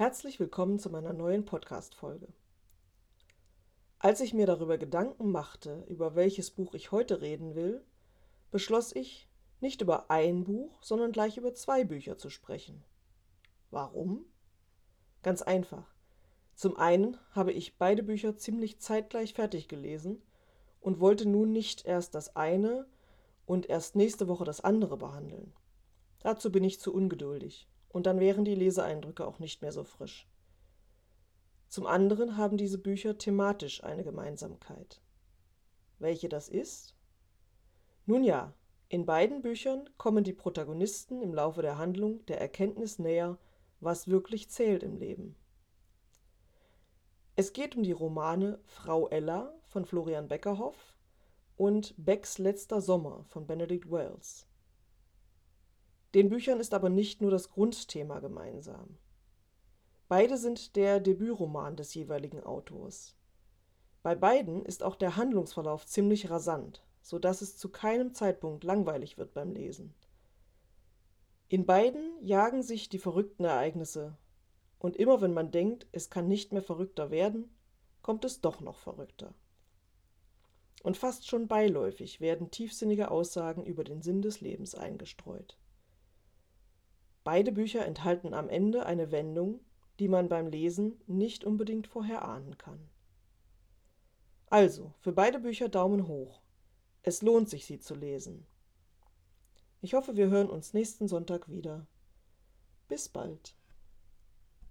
Herzlich willkommen zu meiner neuen Podcast-Folge. Als ich mir darüber Gedanken machte, über welches Buch ich heute reden will, beschloss ich, nicht über ein Buch, sondern gleich über zwei Bücher zu sprechen. Warum? Ganz einfach. Zum einen habe ich beide Bücher ziemlich zeitgleich fertig gelesen und wollte nun nicht erst das eine und erst nächste Woche das andere behandeln. Dazu bin ich zu ungeduldig und dann wären die Leseeindrücke auch nicht mehr so frisch. Zum anderen haben diese Bücher thematisch eine Gemeinsamkeit. Welche das ist? Nun ja, in beiden Büchern kommen die Protagonisten im Laufe der Handlung der Erkenntnis näher, was wirklich zählt im Leben. Es geht um die Romane Frau Ella von Florian Beckerhoff und Becks letzter Sommer von Benedict Wells. Den Büchern ist aber nicht nur das Grundthema gemeinsam. Beide sind der Debütroman des jeweiligen Autors. Bei beiden ist auch der Handlungsverlauf ziemlich rasant, so dass es zu keinem Zeitpunkt langweilig wird beim Lesen. In beiden jagen sich die verrückten Ereignisse, und immer wenn man denkt, es kann nicht mehr verrückter werden, kommt es doch noch verrückter. Und fast schon beiläufig werden tiefsinnige Aussagen über den Sinn des Lebens eingestreut. Beide Bücher enthalten am Ende eine Wendung, die man beim Lesen nicht unbedingt vorher ahnen kann. Also, für beide Bücher Daumen hoch. Es lohnt sich, sie zu lesen. Ich hoffe, wir hören uns nächsten Sonntag wieder. Bis bald.